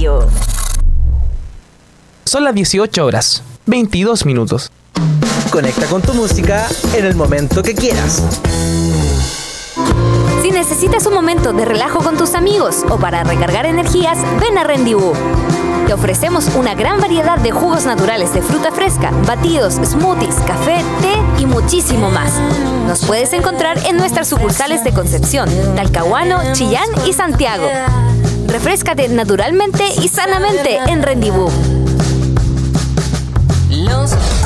Radio. Son las 18 horas, 22 minutos. Conecta con tu música en el momento que quieras. Si necesitas un momento de relajo con tus amigos o para recargar energías, ven a Rendibú. Te ofrecemos una gran variedad de jugos naturales de fruta fresca, batidos, smoothies, café, té y muchísimo más. Nos puedes encontrar en nuestras sucursales de Concepción, Talcahuano, Chillán y Santiago. Refrescate naturalmente y sanamente en Rendibú.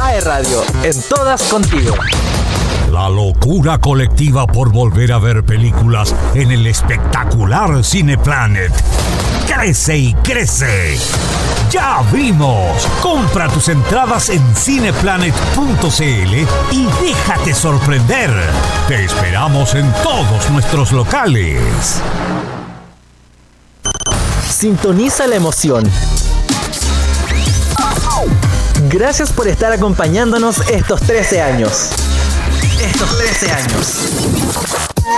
AE Radio, en todas contigo. La locura colectiva por volver a ver películas en el espectacular Cineplanet. Crece y crece. Ya abrimos. Compra tus entradas en cineplanet.cl y déjate sorprender. Te esperamos en todos nuestros locales. Sintoniza la emoción. Gracias por estar acompañándonos estos 13 años. Estos 13 años.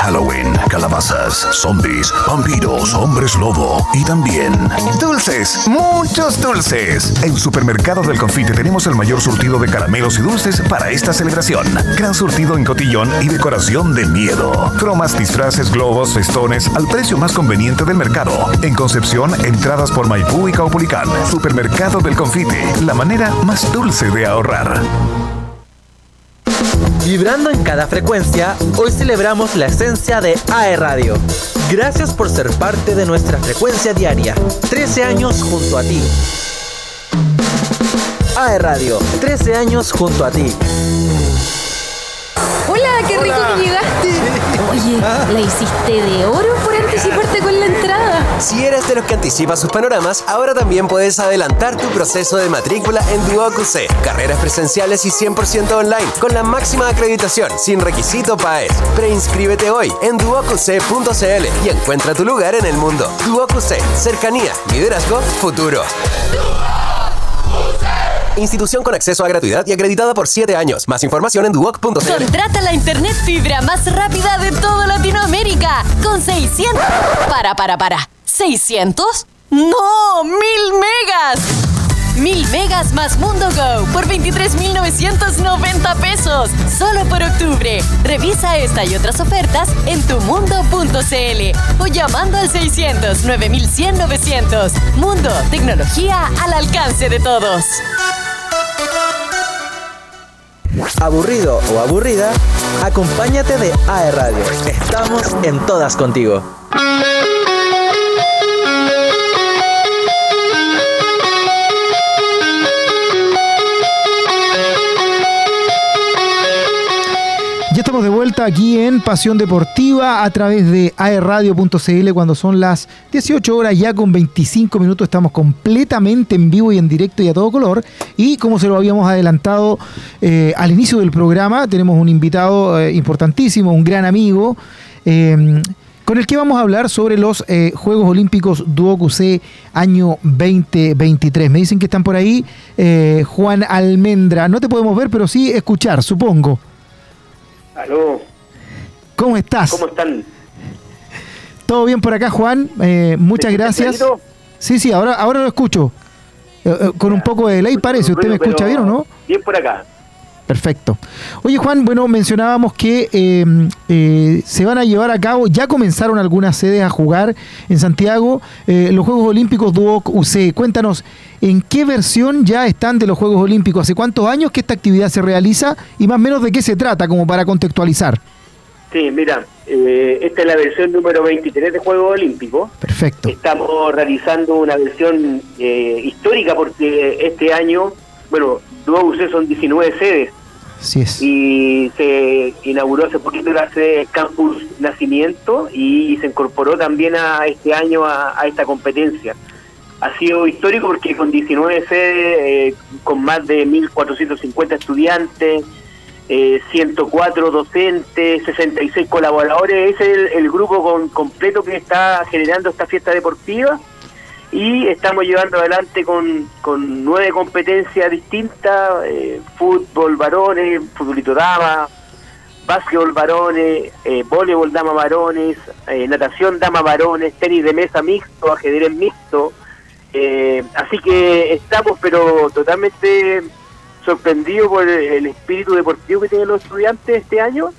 Halloween, calabazas, zombies, vampiros, hombres lobo y también dulces, muchos dulces. En Supermercado del Confite tenemos el mayor surtido de caramelos y dulces para esta celebración. Gran surtido en cotillón y decoración de miedo. Cromas, disfraces, globos, festones al precio más conveniente del mercado. En Concepción, entradas por Maipú y Caupolicán. Supermercado del Confite, la manera más dulce de ahorrar. Vibrando en cada frecuencia, hoy celebramos la esencia de AE Radio. Gracias por ser parte de nuestra frecuencia diaria. 13 años junto a ti. AE Radio, 13 años junto a ti. Hola, qué rico que llegaste. Oye, ¿la hiciste de oro por anticiparte con la entrada? Si eres de los que anticipa sus panoramas, ahora también puedes adelantar tu proceso de matrícula en Duoc UC. Carreras presenciales y 100% online, con la máxima acreditación, sin requisito PAES. Preinscríbete hoy en duocuc.cl y encuentra tu lugar en el mundo. Duoc UC, cercanía, liderazgo, futuro. Institución con acceso a gratuidad y acreditada por 7 años. Más información en duoc.cl. Contrata la internet fibra más rápida de toda Latinoamérica con 600. Para, para, para. ¿600? ¡No! ¡Mil megas! Mil megas más Mundo Go por 23,990 pesos. Solo por octubre. Revisa esta y otras ofertas en tumundo.cl o llamando al 600 9100 900. Mundo, tecnología al alcance de todos. Aburrido o aburrida, acompáñate de AE Radio. Estamos en todas contigo. Aquí en Pasión Deportiva a través de aerradio.cl cuando son las 18 horas ya con 25 minutos estamos completamente en vivo y en directo y a todo color y como se lo habíamos adelantado eh, al inicio del programa tenemos un invitado eh, importantísimo, un gran amigo eh, con el que vamos a hablar sobre los eh, Juegos Olímpicos UC año 2023. Me dicen que están por ahí eh, Juan Almendra, no te podemos ver pero sí escuchar, supongo. Aló, ¿Cómo estás? ¿cómo están? ¿Todo bien por acá, Juan? Eh, muchas ¿Me escuchas gracias. clarito? Sí, sí, ahora, ahora lo escucho. Eh, eh, con un poco de delay parece. ¿Usted me escucha bien o no? Bien por acá. Perfecto. Oye, Juan, bueno, mencionábamos que eh, eh, se van a llevar a cabo, ya comenzaron algunas sedes a jugar en Santiago, eh, los Juegos Olímpicos Duoc UC. Cuéntanos, ¿en qué versión ya están de los Juegos Olímpicos? ¿Hace cuántos años que esta actividad se realiza? Y más o menos de qué se trata, como para contextualizar. Sí, mira, eh, esta es la versión número 23 de Juegos Olímpicos. Perfecto. Estamos realizando una versión eh, histórica porque este año, bueno, UC son 19 sedes Así es. y se inauguró hace poquito la sede Campus Nacimiento y se incorporó también a este año a, a esta competencia. Ha sido histórico porque con 19 sedes, eh, con más de 1.450 estudiantes, eh, 104 docentes, 66 colaboradores, ese es el, el grupo con- completo que está generando esta fiesta deportiva y estamos llevando adelante con, con nueve competencias distintas, eh, fútbol varones, futbolito dama, básquetbol varones, eh, voleibol dama varones, eh, natación dama varones, tenis de mesa mixto, ajedrez mixto, Eh, así que estamos, pero totalmente sorprendidos por el, espíritu deportivo que tienen los estudiantes este año.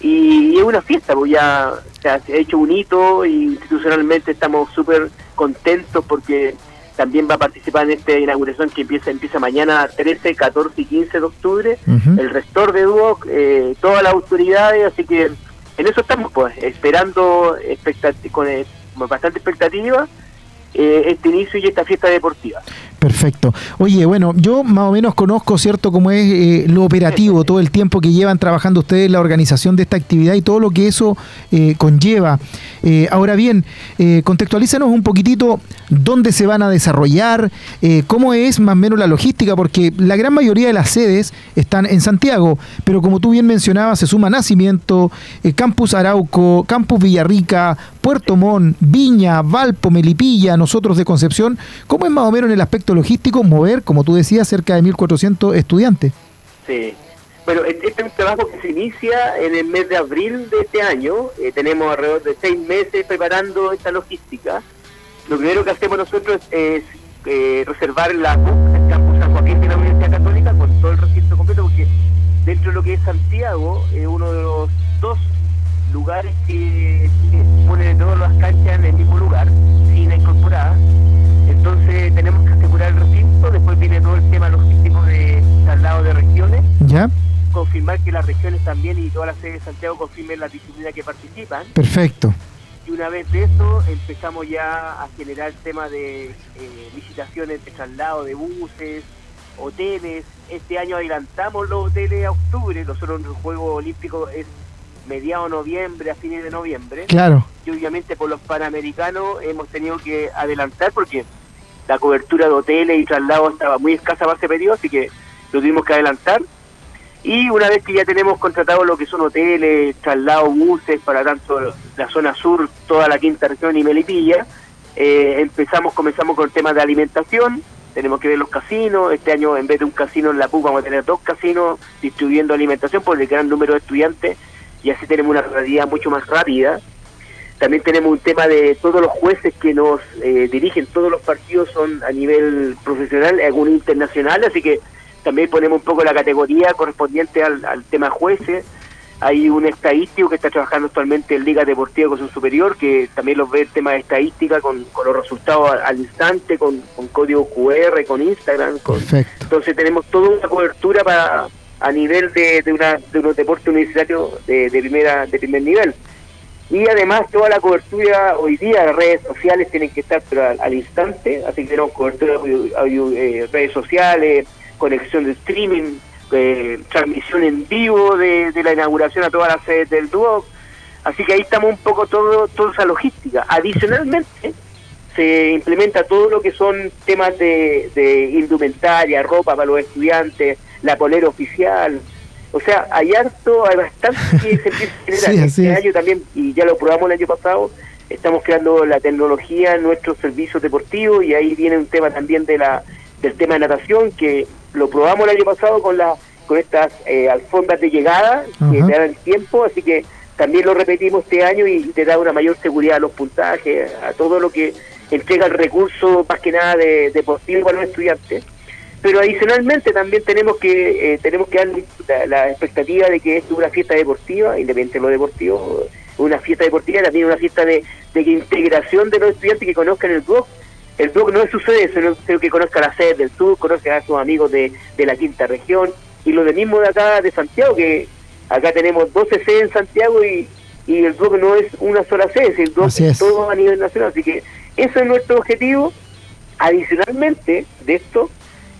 Y, es una fiesta, pues ya se ha hecho un hito y institucionalmente estamos súper contentos porque también va a participar en esta inauguración que empieza empieza mañana 13, 14 y 15 de octubre, el rector de Duoc, eh, todas las autoridades, así que en eso estamos pues esperando expectati- con eh, bastante expectativa eh, este inicio y esta fiesta deportiva. Perfecto. Oye, bueno, yo más o menos conozco, ¿cierto?, cómo es eh, lo operativo, todo el tiempo que llevan trabajando ustedes la organización de esta actividad y todo lo que eso eh, conlleva. Eh, ahora bien, contextualízanos un poquitito dónde se van a desarrollar, cómo es más o menos la logística, porque la gran mayoría de las sedes están en Santiago, pero como tú bien mencionabas, se suma Nacimiento, Campus Arauco, Campus Villarrica, Puerto Montt, Viña, Valpo, Melipilla, nosotros de Concepción. ¿Cómo es más o menos en el aspecto logístico mover, como tú decías, cerca de 1.400 estudiantes? Sí. Bueno, este este es un trabajo que se inicia en el mes de abril de este año. Eh, tenemos alrededor de seis meses preparando esta logística. Lo primero que hacemos nosotros es, eh, reservar la el campus San Joaquín de la Universidad Católica con todo el recinto completo, porque dentro de lo que es Santiago es uno de los dos lugares que, que pone todas las canchas en el mismo lugar, sin incorporada. Entonces tenemos que el recinto, después viene todo el tema logístico de traslado de regiones ¿Ya? confirmar que las regiones también y todas las sedes de Santiago confirmen las disciplinas que participan. Perfecto. Y una vez de eso empezamos ya a generar temas de eh, licitaciones de traslado de buses, hoteles. Este año adelantamos los hoteles a octubre. Nosotros el Juego Olímpico es mediado noviembre a fines de noviembre. Claro. Y obviamente por los panamericanos hemos tenido que adelantar porque la cobertura de hoteles y traslados estaba muy escasa para ese periodo, así que lo tuvimos que adelantar. Y una vez que ya tenemos contratado lo que son hoteles, traslados, buses para tanto la zona sur, toda la quinta región y Melipilla, eh, empezamos, comenzamos con temas de alimentación, tenemos que ver los casinos, este año en vez de un casino en la PUC vamos a tener dos casinos distribuyendo alimentación por el gran número de estudiantes y así tenemos una realidad mucho más rápida. También tenemos un tema de todos los jueces que nos eh, dirigen, todos los partidos son a nivel profesional, algunos internacional, así que también ponemos un poco la categoría correspondiente al, al tema jueces. Hay un estadístico que está trabajando actualmente en Liga Deportiva con su superior, que también los ve el tema de estadística con, con los resultados al, al instante, con, con código QR, con Instagram. Con, Perfecto. entonces tenemos toda una cobertura para a nivel de, de, una, de unos deportes universitarios de, de primera de primer nivel. Y además toda la cobertura hoy día, las redes sociales tienen que estar pero al, instante, así que tenemos cobertura de eh, redes sociales, conexión de streaming, eh, transmisión en vivo de, de la inauguración a todas las sedes del Duoc. Así que ahí estamos un poco todo, toda esa logística. Adicionalmente, se implementa todo lo que son temas de, de indumentaria, ropa para los estudiantes, la polera oficial. O sea, hay harto, hay bastante que se empieza a generar. Sí, así este es. año también, y ya lo probamos el año pasado, estamos creando la tecnología en nuestros servicios deportivos y ahí viene un tema también de la del tema de natación que lo probamos el año pasado con la con estas eh, alfombras de llegada que te dan el tiempo, así que también lo repetimos este año y te da una mayor seguridad a los puntajes, a todo lo que entrega el recurso más que nada de, deportivo para los estudiantes. Pero adicionalmente también tenemos que eh, tenemos que dar la, la expectativa de que esto es una fiesta deportiva, independiente de lo deportivo, una fiesta deportiva, también una fiesta de, de integración de los estudiantes que conozcan el blog. El blog no sucede eso, sino que conozca la sede del sur, conozca a sus amigos de, de la quinta región y lo de mismo de acá de Santiago, que acá tenemos 12 sedes en Santiago y, y el blog no es una sola sede, el blog es es. todo a nivel nacional. Así que eso es nuestro objetivo. Adicionalmente de esto,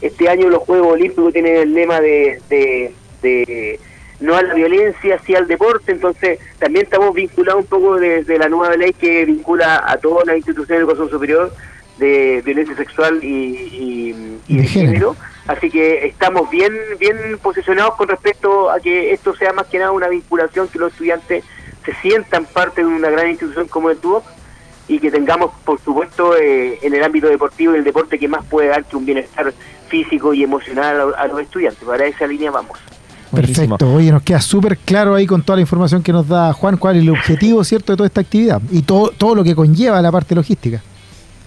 este año los Juegos Olímpicos tienen el lema de, de, de no a la violencia, sí al deporte, entonces también estamos vinculados un poco desde la nueva ley que vincula a todas las instituciones de educación superior de violencia sexual y, y- y De género. Así que estamos bien bien posicionados con respecto a que esto sea más que nada una vinculación, que los estudiantes se sientan parte de una gran institución como el TUOC y que tengamos, por supuesto, eh, en el ámbito deportivo y el deporte que más puede dar que un bienestar físico y emocional a, a los estudiantes. Para esa línea vamos. Buenísimo. Perfecto. Oye, nos queda súper claro ahí con toda la información que nos da Juan, cuál es el objetivo, ¿cierto?, de toda esta actividad y todo, todo lo que conlleva la parte logística.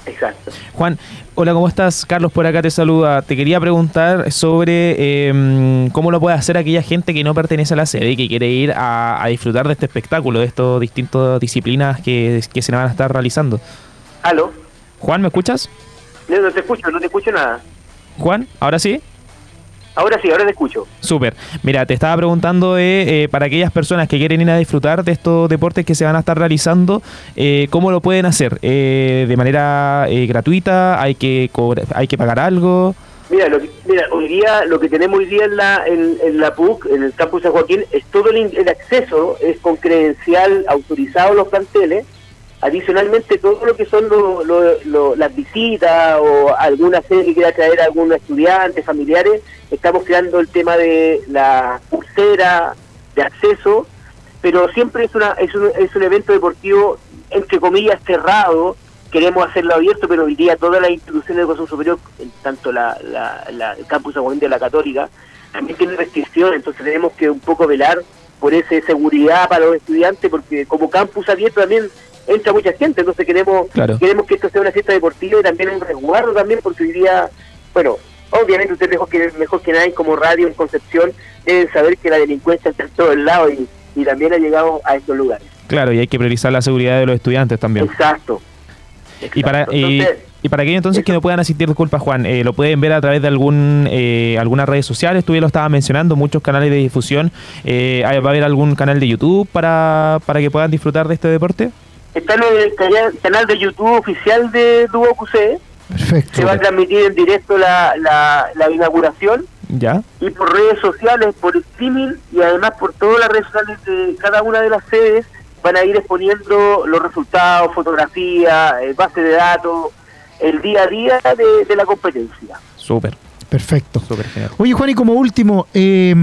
Exacto. Juan, hola, ¿cómo estás? Carlos por acá te saluda. Te quería preguntar sobre em, cómo lo puede hacer aquella gente que no pertenece a la sede y que quiere ir a, a disfrutar de este espectáculo, de estas distintas disciplinas que, que se van a estar realizando. ¿Aló? Juan, ¿me escuchas? No, no te escucho, no te escucho nada. Juan, ¿ahora sí? Ahora sí, ahora te escucho. Súper. Mira, te estaba preguntando eh, eh, para aquellas personas que quieren ir a disfrutar de estos deportes que se van a estar realizando, eh, ¿cómo lo pueden hacer? Eh, ¿De manera eh, gratuita? ¿Hay que cobra- hay que pagar algo? Mira, lo que- mira, hoy día lo que tenemos hoy día en la, en, en la PUC, en el campus San Joaquín, es todo el, el acceso, es con credencial autorizado a los planteles. Adicionalmente, todo lo que son lo- las visitas o alguna sede que quiera traer a algún estudiante, familiares, estamos creando el tema de la pulsera de acceso, pero siempre es, una, es, un, es un evento deportivo, entre comillas, cerrado, queremos hacerlo abierto, pero hoy día todas las instituciones de educación superior, tanto la, la, la- el campus de la Católica, también tienen restricciones, entonces tenemos que un poco velar por esa seguridad para los estudiantes, porque como campus abierto también entra mucha gente, entonces queremos Claro. queremos que esto sea una fiesta deportiva y también un resguardo también, porque hoy día, bueno, obviamente ustedes mejor que, mejor que nadie como radio en Concepción deben saber que la delincuencia está en todos lados y, y también ha llegado a estos lugares. Claro, y hay que priorizar la seguridad de los estudiantes también. Exacto. Y para, Exacto. y, para aquellos entonces que no puedan asistir, disculpa Juan, eh, lo pueden ver a través de algún eh, algunas redes sociales, tú ya lo estabas mencionando, muchos canales de difusión. Eh, ¿hay- ¿Va a haber algún canal de YouTube para, para que puedan disfrutar de este deporte? Está en el cana- canal de YouTube oficial de QC. Perfecto. Se va a transmitir en directo la, la, la inauguración ¿Ya? y por redes sociales, por streaming y además por todas las redes sociales de cada una de las sedes van a ir exponiendo los resultados, fotografías, eh, base de datos, el día a día de, de la competencia. Súper, Perfecto. súper genial. Oye, Juan, y como último, eh,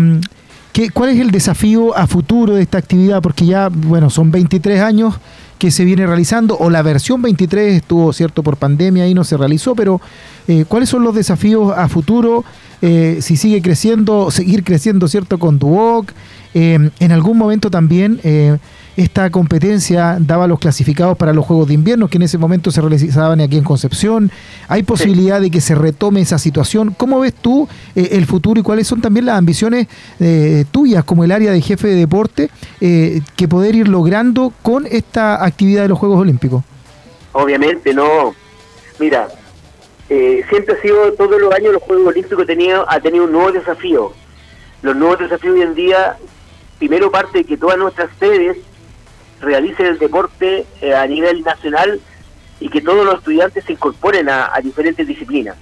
¿qué- ¿cuál es el desafío a futuro de esta actividad? Porque ya, bueno, son 23 años que se viene realizando, o la versión 23 estuvo, cierto, por pandemia y no se realizó, pero eh, ¿cuáles son los desafíos a futuro? Eh, si sigue creciendo, seguir creciendo, ¿cierto?, con Duoc. Eh, en algún momento también eh, esta competencia daba los clasificados para los Juegos de Invierno, que en ese momento se realizaban aquí en Concepción. ¿Hay posibilidad de que se retome esa situación? ¿Cómo ves tú eh, el futuro y cuáles son también las ambiciones eh, tuyas como el área de jefe de deporte que poder ir logrando con esta actividad de los Juegos Olímpicos? Obviamente no. Mira, eh, siempre ha sido, todos los años los Juegos Olímpicos tenía, ha tenido un nuevo desafío. Los nuevos desafíos hoy en día, primero parte de que todas nuestras sedes realicen el deporte eh, a nivel nacional y que todos los estudiantes se incorporen a, diferentes disciplinas.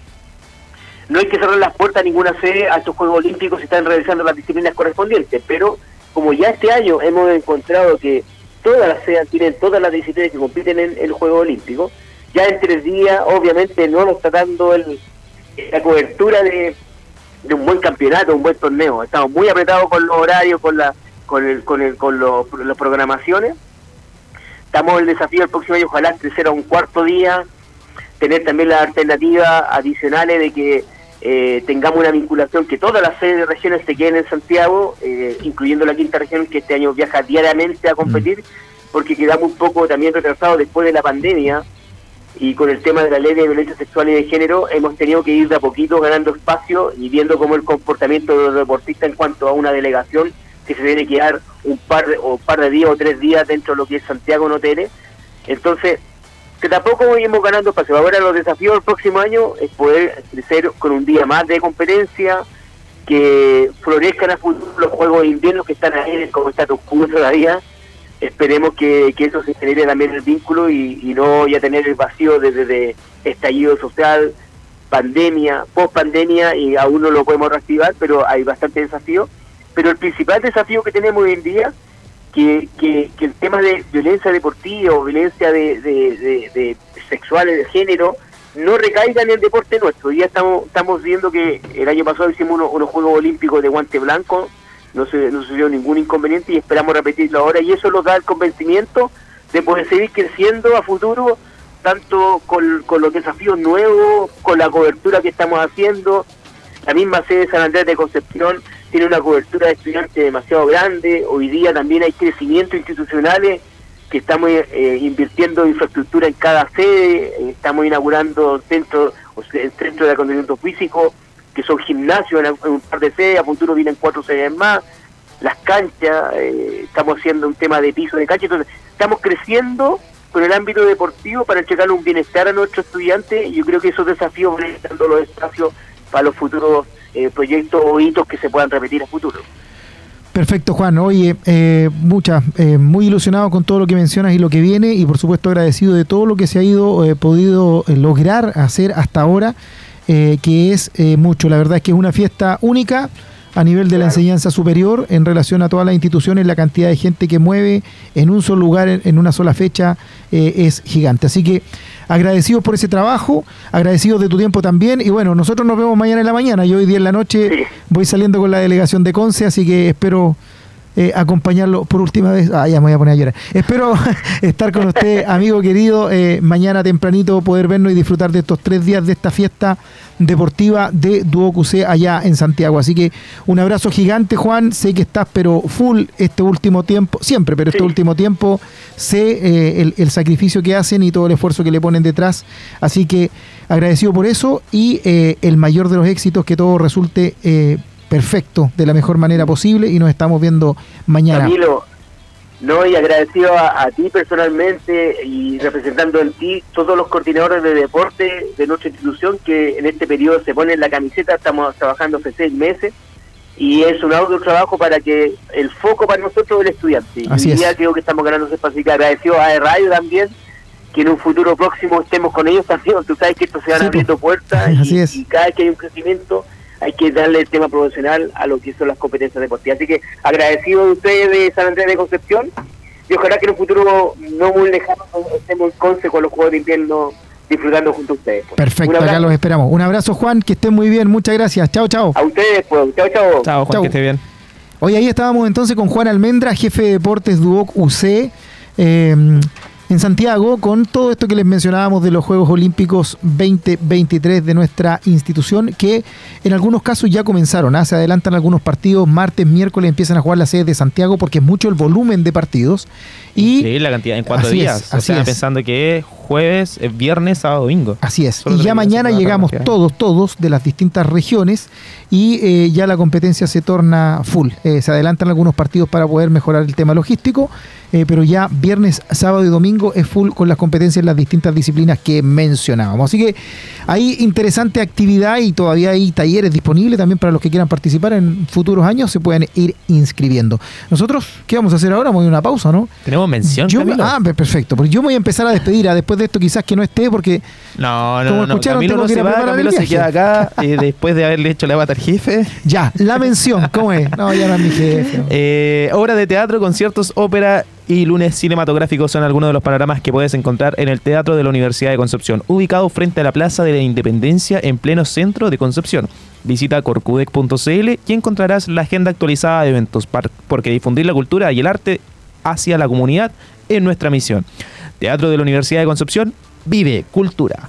No hay que cerrar las puertas a ninguna sede a estos Juegos Olímpicos si están realizando las disciplinas correspondientes, pero como ya este año hemos encontrado que todas las sedes tienen todas las disciplinas que compiten en el Juego Olímpico, ya en tres días obviamente no nos está dando el, la cobertura de, de un buen campeonato, un buen torneo. Estamos muy apretados con los horarios, con la con el, con el, con los, las programaciones. Estamos en el desafío el próximo año, ojalá crecer a un cuarto día, tener también las alternativas adicionales de que eh, tengamos una vinculación, que todas las sedes de regiones se queden en Santiago, eh, incluyendo la quinta región que este año viaja diariamente a competir, porque quedamos un poco también retrasados después de la pandemia y con el tema de la ley de violencia sexual y de género hemos tenido que ir de a poquito ganando espacio y viendo cómo el comportamiento de los deportistas en cuanto a una delegación que se tiene que dar un par de, o par de días o tres días dentro de lo que es Santiago no. Entonces, que tampoco íbamos ganando espacio. Ahora los desafíos del próximo año es poder crecer con un día más de competencia, que florezcan a futuro los Juegos de Invierno que están ahí como status quo todavía. Esperemos que, que eso se genere también el vínculo y, no ya tener el vacío desde de estallido social, pandemia, post pandemia y aún no lo podemos reactivar, pero hay bastante desafío. Pero el principal desafío que tenemos hoy en día que, que, que el tema de violencia deportiva o violencia de, de, de sexuales de género no recaiga en el deporte nuestro. Ya estamos estamos viendo que el año pasado hicimos unos, unos Juegos Olímpicos de guante blanco, no se no sucedió ningún inconveniente y esperamos repetirlo ahora y eso nos da el convencimiento de poder seguir creciendo a futuro tanto con, con los desafíos nuevos, con la cobertura que estamos haciendo. La misma sede de San Andrés de Concepción tiene una cobertura de estudiantes demasiado grande. Hoy día también hay crecimiento institucionales que estamos eh, invirtiendo en infraestructura en cada sede, estamos inaugurando centros, o sea, centros de acondicionamiento físico, que son gimnasios en, un par de sedes, a futuro vienen cuatro sedes más, las canchas, eh, estamos haciendo un tema de piso de cancha, entonces estamos creciendo con el ámbito deportivo para entregar un bienestar a nuestros estudiantes y yo creo que esos desafíos van dando los espacios para los futuros proyectos o hitos que se puedan repetir a futuro. Perfecto, Juan. Oye, eh, muchas, eh, muy ilusionado con todo lo que mencionas y lo que viene y por supuesto agradecido de todo lo que se ha ido eh, podido eh, lograr hacer hasta ahora, que es mucho. La verdad es que es una fiesta única a nivel de la enseñanza superior en relación a todas las instituciones, la cantidad de gente que mueve en un solo lugar, en, una sola fecha, es gigante. Así que agradecidos por ese trabajo, agradecidos de tu tiempo también. Y bueno, nosotros nos vemos mañana en la mañana. Yo hoy día en la noche voy saliendo con la delegación de Conce, así que espero eh, acompañarlo por última vez. Ah, ya me voy a poner a llorar. Espero estar con usted, amigo querido, eh, mañana tempranito poder vernos y disfrutar de estos tres días de esta fiesta deportiva de Duocucé allá en Santiago. Así que un abrazo gigante, Juan. Sé que estás, pero full este último tiempo, siempre, pero este último tiempo sé eh, el, sacrificio que hacen y todo el esfuerzo que le ponen detrás. Así que agradecido por eso y el mayor de los éxitos que todo resulte perfecto, de la mejor manera posible y nos estamos viendo mañana. Camilo, no, y agradecido a, ti personalmente y representando en ti todos los coordinadores de deporte de nuestra institución que en este periodo se ponen la camiseta, estamos trabajando hace seis meses y es un audio trabajo para que el foco para nosotros es el estudiante. Así y ya creo que estamos ganando ese espacio. Agradecido a Radio también que en un futuro próximo estemos con ellos también. Tú sabes que esto se van abriendo puertas y, y cada vez que hay un crecimiento hay que darle el tema profesional a lo que son las competencias deportivas. Así que agradecido de ustedes de San Andrés de Concepción y ojalá que en un futuro no muy lejano estemos en Conce con los Juegos de Invierno disfrutando junto a ustedes. Pues. Perfecto, acá los esperamos. Un abrazo Juan, que estén muy bien, muchas gracias. Chao, chao. A ustedes, pues. Chao, chao. Chao, Juan, que esté bien. Hoy ahí estábamos entonces con Juan Almendra, jefe de deportes Duoc UC. Eh, en Santiago con todo esto que les mencionábamos de los Juegos Olímpicos 2023 de nuestra institución, que en algunos casos ya comenzaron. ¿ah? Se adelantan algunos partidos, martes, miércoles empiezan a jugar las sedes de Santiago porque es mucho el volumen de partidos. Y la cantidad en cuatro días. o sea, pensando que jueves, viernes, sábado, domingo. Así es. y ya mañana llegamos todos, todos de las distintas regiones y eh, ya la competencia se torna full. Eh, se adelantan algunos partidos para poder mejorar el tema logístico, eh, pero ya viernes, sábado y domingo es full con las competencias en las distintas disciplinas que mencionábamos. Así que hay interesante actividad y todavía hay talleres disponibles también para los que quieran participar en futuros años, se pueden ir inscribiendo. Nosotros, ¿qué vamos a hacer ahora? Vamos a una pausa, ¿no? Tenemos mención. ah, perfecto. Porque yo me voy a empezar a despedir. A después de esto, quizás que no esté, porque. No, no, como escucharon, Camilo no se va, Camilo se queda acá y después de haberle hecho la bata al jefe. Ya, la mención, ¿cómo es? No, ya no es mi jefe. Eh, obra de teatro, conciertos, ópera y lunes cinematográficos son algunos de los panoramas que puedes encontrar en el Teatro de la Universidad de Concepción, ubicado frente a la Plaza de la Independencia en pleno centro de Concepción. Visita corcudec.cl y encontrarás la agenda actualizada de eventos, porque difundir la cultura y el arte hacia la comunidad es nuestra misión. Teatro de la Universidad de Concepción, vive cultura.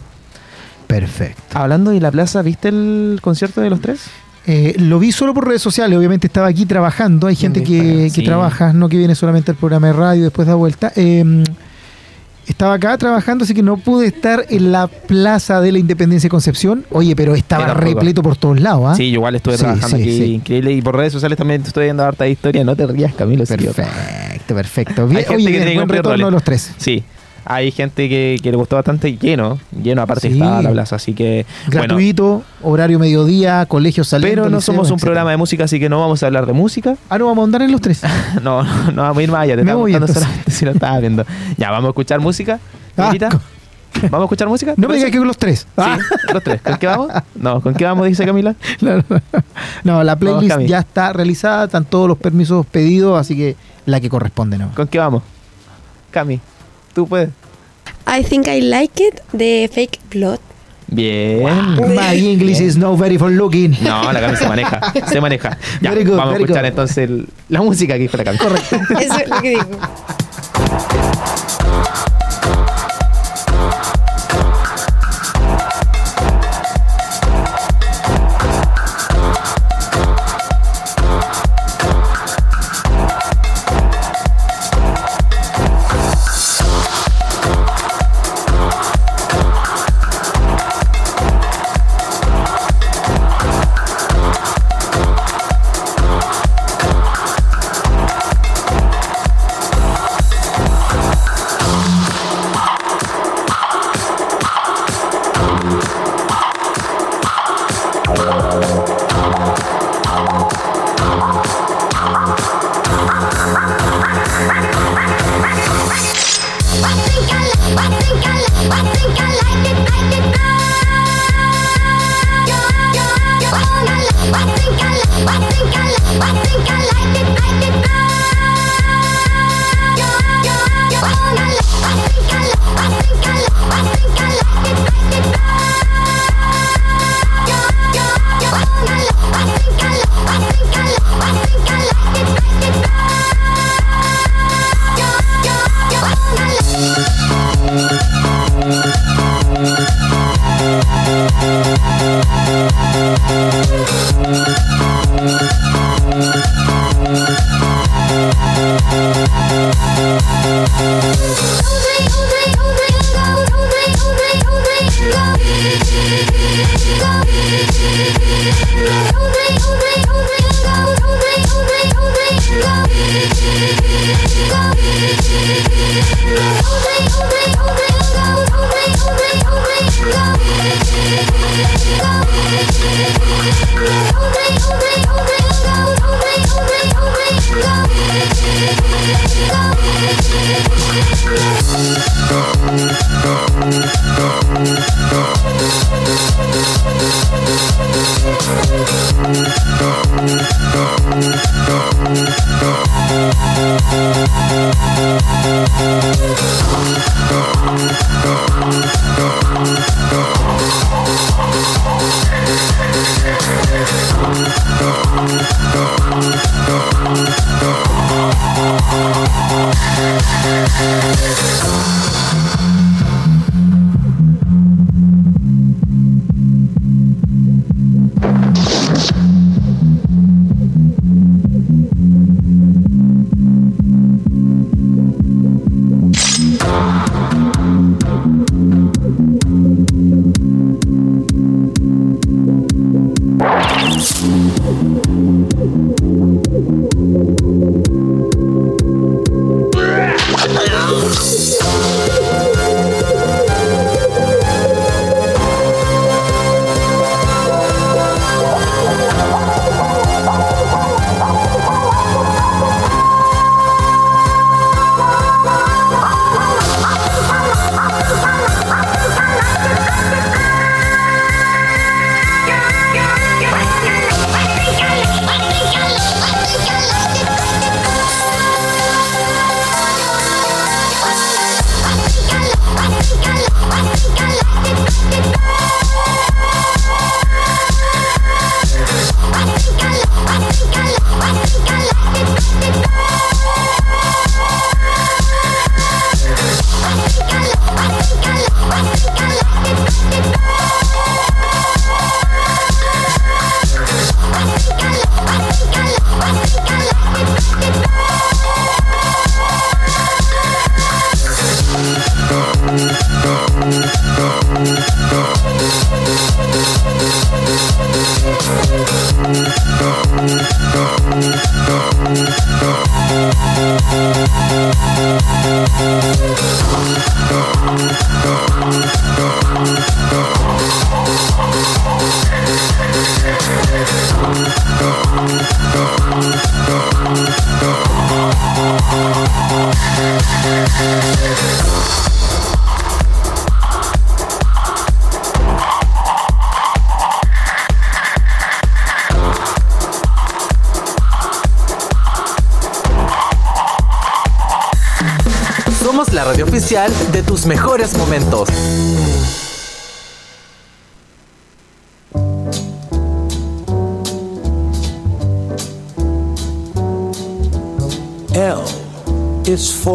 Perfecto. Hablando de la plaza, ¿viste el concierto de los tres? Eh, lo vi solo por redes sociales, obviamente estaba aquí trabajando, hay gente que, trabaja, no que viene solamente al programa de radio y después da vuelta. Em, estaba acá trabajando, así que no pude estar en la Plaza de la Independencia de Concepción. Oye, pero estaba repleto por todos lados. ¿ah? Sí, igual estuve trabajando aquí, increíble. Y por redes sociales también estoy viendo harta historia. No te rías, Camilo. Perfecto, perfecto. Bien, oye, que buen retorno de los tres. Sí, hay gente que, le gustó bastante lleno, lleno aparte está la plaza, así que gratuito, horario mediodía, colegios saliendo. Pero no somos un programa de música, así que no vamos a hablar de música. Ah, no vamos a andar en los tres. no, no, vamos a ir más allá, te estaba solamente si lo estabas viendo. Ya, vamos a escuchar música. Ah, ¿Vamos a escuchar música? No me digas que con los tres. Sí, los tres. ¿Con qué vamos? No, ¿con qué vamos? Dice Camila. No, la playlist ya está realizada, están todos los permisos pedidos, así que la que corresponde, ¿no? ¿Con qué vamos? Cami. Tú puedes. I think I like it de Fake Blood. Bien. My English is no very for looking. No, la Cami se maneja. Se maneja. Ya, vamos a escuchar entonces la música que dijo la Cami. Correcto. Eso es lo que digo.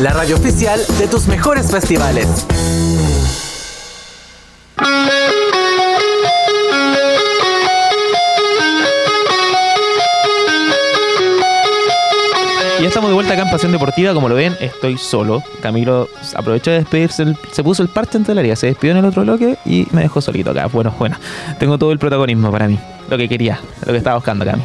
La radio oficial de tus mejores festivales. Y estamos de vuelta acá en Pasión Deportiva. Como lo ven, estoy solo. Camilo aprovechó de despedirse, se puso el parche en telaría, se despidió en el otro bloque y me dejó solito acá. Bueno, bueno, tengo todo el protagonismo para mí. Lo que quería, lo que estaba buscando acá.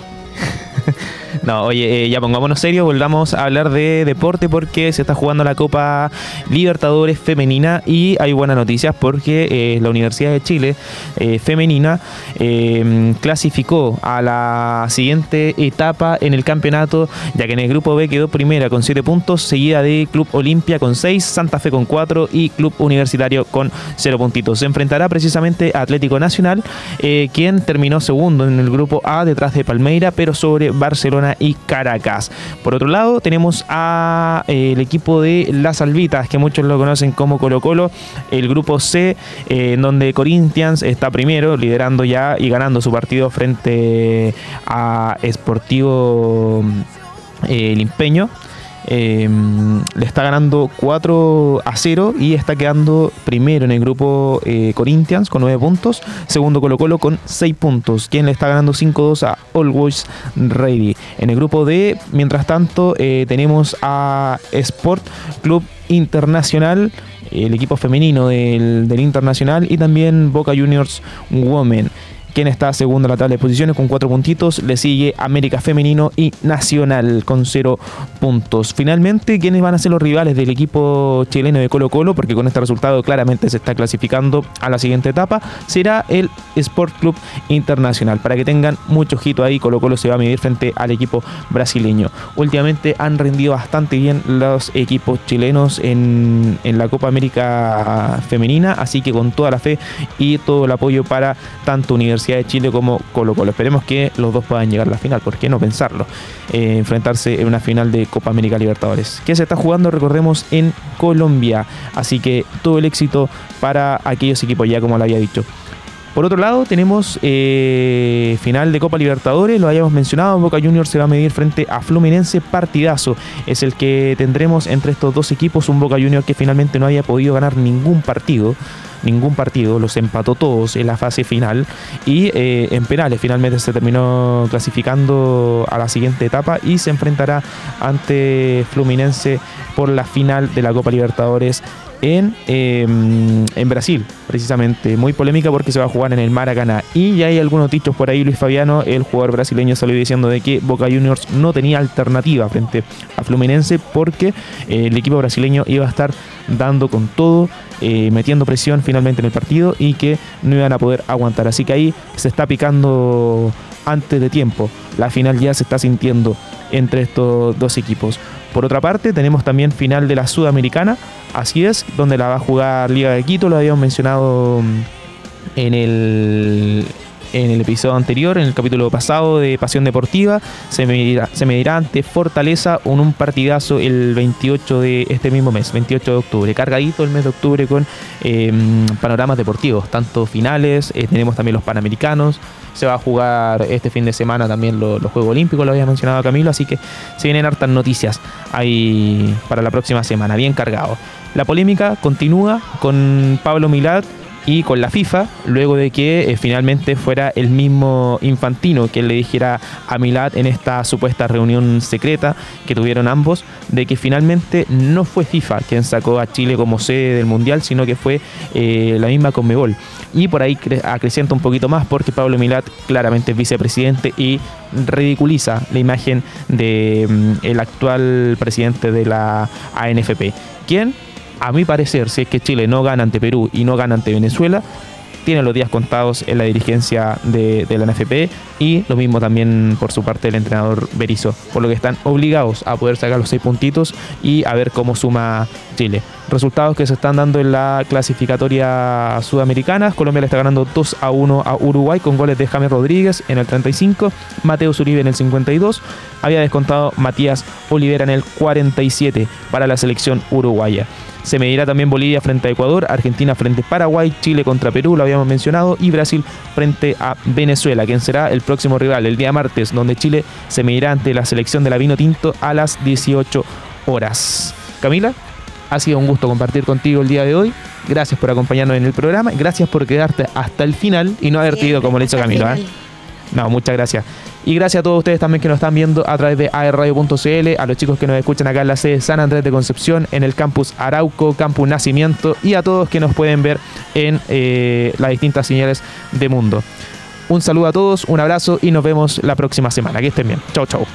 No, oye, eh, ya pongámonos serios, volvamos a hablar de deporte porque se está jugando la Copa Libertadores femenina y hay buenas noticias porque eh, la Universidad de Chile eh, femenina eh, clasificó a la siguiente etapa en el campeonato, ya que en el grupo B quedó primera con 7 puntos, seguida de Club Olimpia con 6, Santa Fe con 4 y Club Universitario con 0 puntitos. Se enfrentará precisamente a Atlético Nacional, eh, quien terminó segundo en el grupo A detrás de Palmeira, pero sobre Barcelona y Caracas. Por otro lado, tenemos a eh, el equipo de Las Albitas, que muchos lo conocen como Colo Colo, el grupo C, eh, en donde Corinthians está primero, liderando ya y ganando su partido frente a Sportivo eh, Limpeño. Eh, le está ganando 4 a 0 y está quedando primero en el grupo eh, Corinthians con 9 puntos, segundo Colo Colo con 6 puntos, quien le está ganando 5-2 a Always Ready. En el grupo D, mientras tanto, eh, tenemos a Sport Club Internacional, el equipo femenino del Internacional y también Boca Juniors Women quien está segundo en la tabla de posiciones con cuatro puntitos. Le sigue América Femenino y Nacional con cero puntos. Finalmente, ¿quiénes van a ser los rivales del equipo chileno de Colo Colo? Porque con este resultado claramente se está clasificando a la siguiente etapa. Será el Sport Club Internacional. Para que tengan mucho ojito ahí, Colo Colo se va a medir frente al equipo brasileño. Últimamente han rendido bastante bien los equipos chilenos en, en la Copa América Femenina. Así que con toda la fe y todo el apoyo para tanto Universidad de Chile como Colo Colo. Esperemos que los dos puedan llegar a la final, ¿por qué no pensarlo? Eh, enfrentarse en una final de Copa América Libertadores, que se está jugando, recordemos, en Colombia. Así que todo el éxito para aquellos equipos, ya como lo había dicho. Por otro lado, tenemos eh, final de Copa Libertadores, lo habíamos mencionado, Boca Juniors se va a medir frente a Fluminense, partidazo. Es el que tendremos entre estos dos equipos, un Boca Juniors que finalmente no haya podido ganar ningún partido, ningún partido, los empató todos en la fase final y eh, en penales finalmente se terminó clasificando a la siguiente etapa y se enfrentará ante Fluminense por la final de la Copa Libertadores en, eh, en Brasil, precisamente. Muy polémica porque se va a jugar en el Maracaná. Y ya hay algunos dichos por ahí. Luis Fabiano, el jugador brasileño, salió diciendo de que Boca Juniors no tenía alternativa frente a Fluminense porque eh, el equipo brasileño iba a estar dando con todo, eh, metiendo presión finalmente en el partido y que no iban a poder aguantar. Así que ahí se está picando antes de tiempo. La final ya se está sintiendo entre estos dos equipos. Por otra parte, tenemos también final de la Sudamericana, así es, donde la va a jugar Liga de Quito, lo habíamos mencionado mm, en el, en el episodio anterior, en el capítulo pasado de Pasión Deportiva. Se medirá, se medirá ante Fortaleza con un partidazo el 28 de este mismo mes, 28 de octubre. Cargadito el mes de octubre con eh, panoramas deportivos, tanto finales, eh, tenemos también los Panamericanos. Se va a jugar este fin de semana también lo- los Juegos Olímpicos, lo había mencionado Camilo, así que se vienen hartas noticias ahí para la próxima semana, bien cargado. La polémica continúa con Pablo Milad y con la FIFA, luego de que eh, finalmente fuera el mismo Infantino quien le dijera a Milad en esta supuesta reunión secreta que tuvieron ambos, de que finalmente no fue FIFA quien sacó a Chile como sede del Mundial, sino que fue eh, la misma Conmebol. Y por ahí cre- un poquito más porque Pablo Milad claramente es vicepresidente y ridiculiza la imagen del el actual presidente de la ANFP. ¿Quién? A mi parecer, si es que Chile no gana ante Perú y no gana ante Venezuela, tiene los días contados en la dirigencia de, de NFP y lo mismo también por su parte el entrenador Berizzo, por lo que están obligados a poder sacar los seis puntitos y a ver cómo suma Chile. Resultados que se están dando en la clasificatoria sudamericana. Colombia le está ganando 2 a 1 a Uruguay con goles de James Rodríguez en el 35, Mateo Uribe en el 52. Había descontado Matías Olivera en el 47 para la selección uruguaya. Se medirá también Bolivia frente a Ecuador, Argentina frente a Paraguay, Chile contra Perú, lo habíamos mencionado, y Brasil frente a Venezuela, quien será el próximo rival el día martes, donde Chile se medirá ante la selección de la Vino Tinto a las 18 horas. Camila, ha sido un gusto compartir contigo el día de hoy. Gracias por acompañarnos en el programa. Gracias por quedarte hasta el final y no haberte ido como le hizo Camila. ¿eh? No, muchas gracias. Y gracias a todos ustedes también que nos están viendo a través de aerradio.cl, a los chicos que nos escuchan acá en la sede San Andrés de Concepción, en el campus Arauco, campus Nacimiento y a todos que nos pueden ver en eh, las distintas señales de mundo. Un saludo a todos, un abrazo y nos vemos la próxima semana. Que estén bien. Chau, chau.